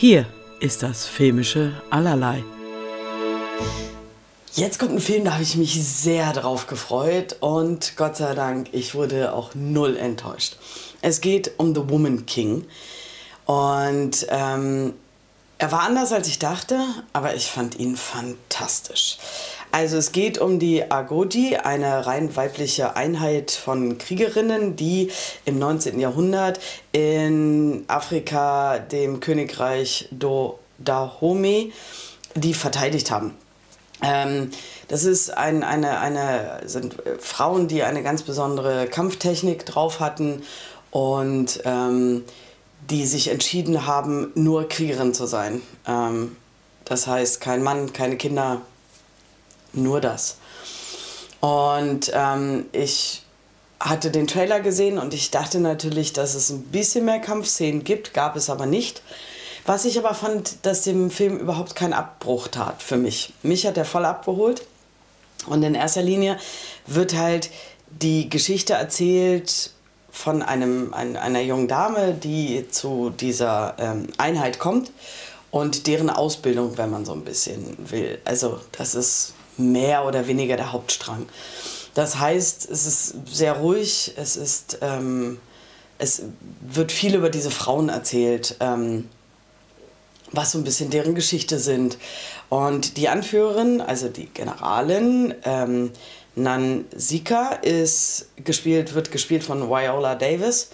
Hier ist das filmische Allerlei. Jetzt kommt ein Film, da habe ich mich sehr drauf gefreut und Gott sei Dank, ich wurde auch null enttäuscht. Es geht um The Woman King und ähm, er war anders als ich dachte, aber ich fand ihn fantastisch. Also es geht um die Agodi, eine rein weibliche Einheit von Kriegerinnen, die im 19. Jahrhundert in Afrika dem Königreich Do Dahomey die verteidigt haben. Ähm, das ist ein, eine, eine, sind Frauen, die eine ganz besondere Kampftechnik drauf hatten und ähm, die sich entschieden haben, nur Kriegerin zu sein. Ähm, das heißt, kein Mann, keine Kinder, nur das. Und ähm, ich hatte den Trailer gesehen und ich dachte natürlich, dass es ein bisschen mehr Kampfszenen gibt, gab es aber nicht. Was ich aber fand, dass dem Film überhaupt keinen Abbruch tat für mich. Mich hat er voll abgeholt. Und in erster Linie wird halt die Geschichte erzählt von einem, ein, einer jungen Dame, die zu dieser ähm, Einheit kommt und deren Ausbildung, wenn man so ein bisschen will. Also das ist mehr oder weniger der Hauptstrang. Das heißt, es ist sehr ruhig, es ist, ähm, es wird viel über diese Frauen erzählt, ähm, was so ein bisschen deren Geschichte sind. Und die Anführerin, also die Generalin, ähm, Nansika, ist gespielt, wird gespielt von Viola Davis,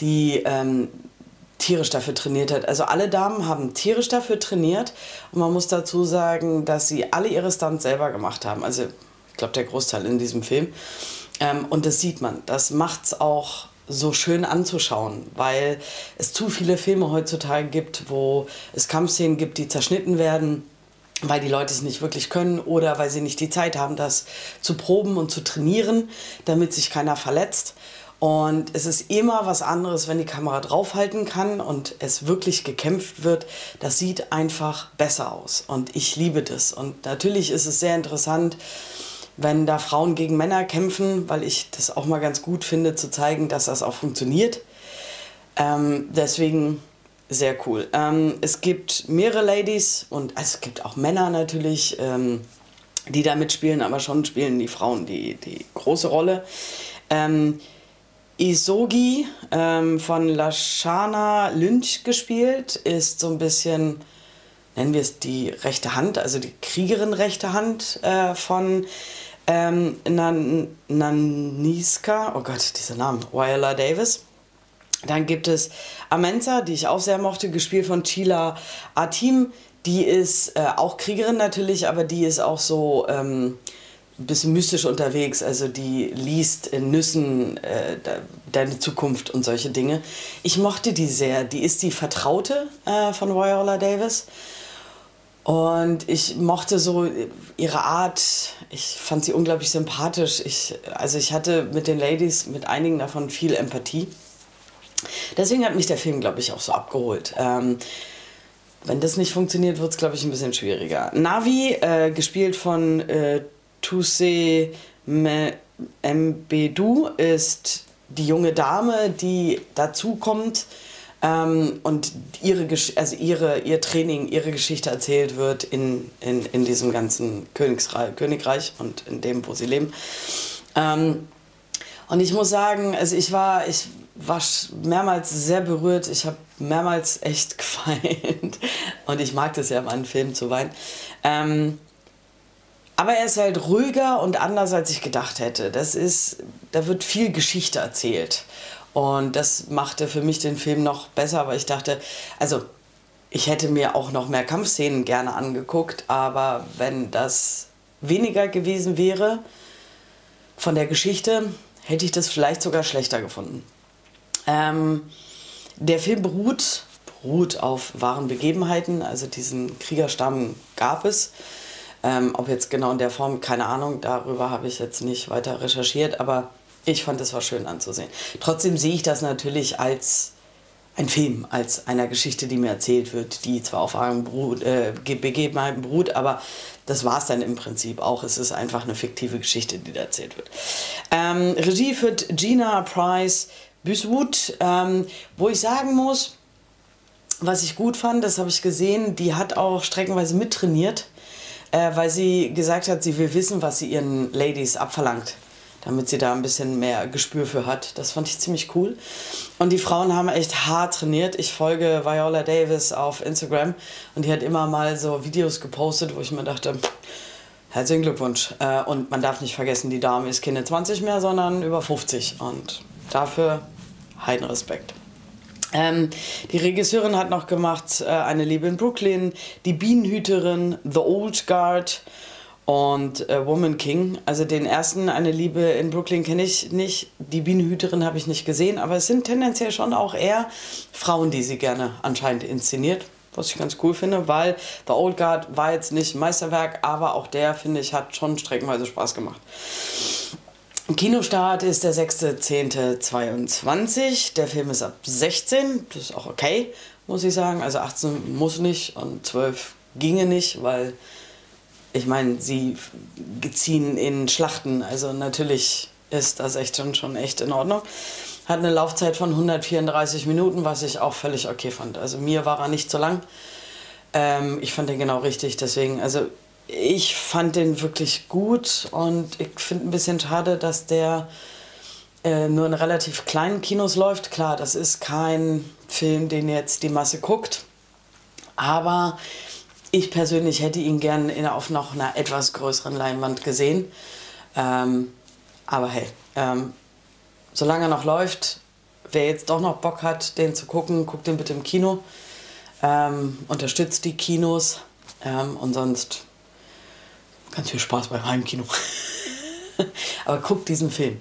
die ähm, tierisch dafür trainiert hat. Also alle Damen haben tierisch dafür trainiert und man muss dazu sagen, dass sie alle ihre Stunts selber gemacht haben. Also ich glaube der Großteil in diesem Film. Ähm, und das sieht man. Das macht es auch so schön anzuschauen, weil es zu viele Filme heutzutage gibt, wo es Kampfszenen gibt, die zerschnitten werden weil die Leute es nicht wirklich können oder weil sie nicht die Zeit haben, das zu proben und zu trainieren, damit sich keiner verletzt. Und es ist immer was anderes, wenn die Kamera draufhalten kann und es wirklich gekämpft wird. Das sieht einfach besser aus. Und ich liebe das. Und natürlich ist es sehr interessant, wenn da Frauen gegen Männer kämpfen, weil ich das auch mal ganz gut finde, zu zeigen, dass das auch funktioniert. Ähm, deswegen sehr cool. Ähm, es gibt mehrere Ladies und es gibt auch Männer natürlich, ähm, die da mitspielen, aber schon spielen die Frauen die, die große Rolle. Isogi ähm, von Lashana Lynch gespielt, ist so ein bisschen, nennen wir es die rechte Hand, also die Kriegerin rechte Hand äh, von ähm, Nan Naniska, oh Gott, dieser Name, Viola Davis. Dann gibt es Amenza, die ich auch sehr mochte, gespielt von Chila Atim. Die ist äh, auch Kriegerin natürlich, aber die ist auch so ähm, ein bisschen mystisch unterwegs. Also die liest in Nüssen äh, deine Zukunft und solche Dinge. Ich mochte die sehr. Die ist die Vertraute äh, von Viola Davis. Und ich mochte so ihre Art. Ich fand sie unglaublich sympathisch. Ich, also ich hatte mit den Ladies, mit einigen davon viel Empathie. Deswegen hat mich der Film, glaube ich, auch so abgeholt. Ähm, wenn das nicht funktioniert, wird es, glaube ich, ein bisschen schwieriger. Navi, äh, gespielt von äh, Toussaint Mbedou, ist die junge Dame, die dazukommt ähm, und ihre, also ihre, ihr Training, ihre Geschichte erzählt wird in, in, in diesem ganzen Königreich und in dem, wo sie leben. Ähm, und ich muss sagen, also ich war, ich war mehrmals sehr berührt. Ich habe mehrmals echt geweint. Und ich mag das ja mal in Filmen zu weinen. Ähm, aber er ist halt ruhiger und anders, als ich gedacht hätte. Das ist, da wird viel Geschichte erzählt. Und das machte für mich den Film noch besser, weil ich dachte, also ich hätte mir auch noch mehr Kampfszenen gerne angeguckt, aber wenn das weniger gewesen wäre von der Geschichte, hätte ich das vielleicht sogar schlechter gefunden. Ähm, der Film beruht, beruht auf wahren Begebenheiten, also diesen Kriegerstamm gab es. Ähm, ob jetzt genau in der Form, keine Ahnung, darüber habe ich jetzt nicht weiter recherchiert, aber ich fand es war schön anzusehen. Trotzdem sehe ich das natürlich als ein Film, als einer Geschichte, die mir erzählt wird, die zwar auf wahren Brut, äh, Begebenheiten beruht, aber das war es dann im Prinzip auch. Es ist einfach eine fiktive Geschichte, die da erzählt wird. Ähm, Regie führt Gina Price Büswood, ähm, wo ich sagen muss, was ich gut fand, das habe ich gesehen, die hat auch streckenweise mittrainiert, äh, weil sie gesagt hat, sie will wissen, was sie ihren Ladies abverlangt damit sie da ein bisschen mehr Gespür für hat. Das fand ich ziemlich cool. Und die Frauen haben echt hart trainiert. Ich folge Viola Davis auf Instagram und die hat immer mal so Videos gepostet, wo ich mir dachte, herzlichen Glückwunsch. Äh, und man darf nicht vergessen, die Dame ist keine 20 mehr, sondern über 50. Und dafür heiden Respekt. Ähm, die Regisseurin hat noch gemacht äh, Eine Liebe in Brooklyn, Die Bienenhüterin, The Old Guard und äh, Woman King. Also den ersten, Eine Liebe in Brooklyn, kenne ich nicht. Die Bienenhüterin habe ich nicht gesehen, aber es sind tendenziell schon auch eher Frauen, die sie gerne anscheinend inszeniert. Was ich ganz cool finde, weil The Old Guard war jetzt nicht ein Meisterwerk, aber auch der, finde ich, hat schon streckenweise Spaß gemacht. Kinostart ist der 6.10.22. Der Film ist ab 16. Das ist auch okay, muss ich sagen. Also 18 muss nicht und 12 ginge nicht, weil ich meine, sie ziehen in Schlachten, also natürlich ist das echt schon, schon echt in Ordnung. Hat eine Laufzeit von 134 Minuten, was ich auch völlig okay fand. Also mir war er nicht so lang. Ähm, ich fand den genau richtig, deswegen, also ich fand den wirklich gut und ich finde ein bisschen schade, dass der äh, nur in relativ kleinen Kinos läuft. Klar, das ist kein Film, den jetzt die Masse guckt, aber ich persönlich hätte ihn gern in, auf noch einer etwas größeren Leinwand gesehen. Ähm, aber hey, ähm, solange er noch läuft, wer jetzt doch noch Bock hat, den zu gucken, guckt den bitte im Kino. Ähm, unterstützt die Kinos ähm, und sonst ganz viel Spaß beim Heimkino. aber guckt diesen Film.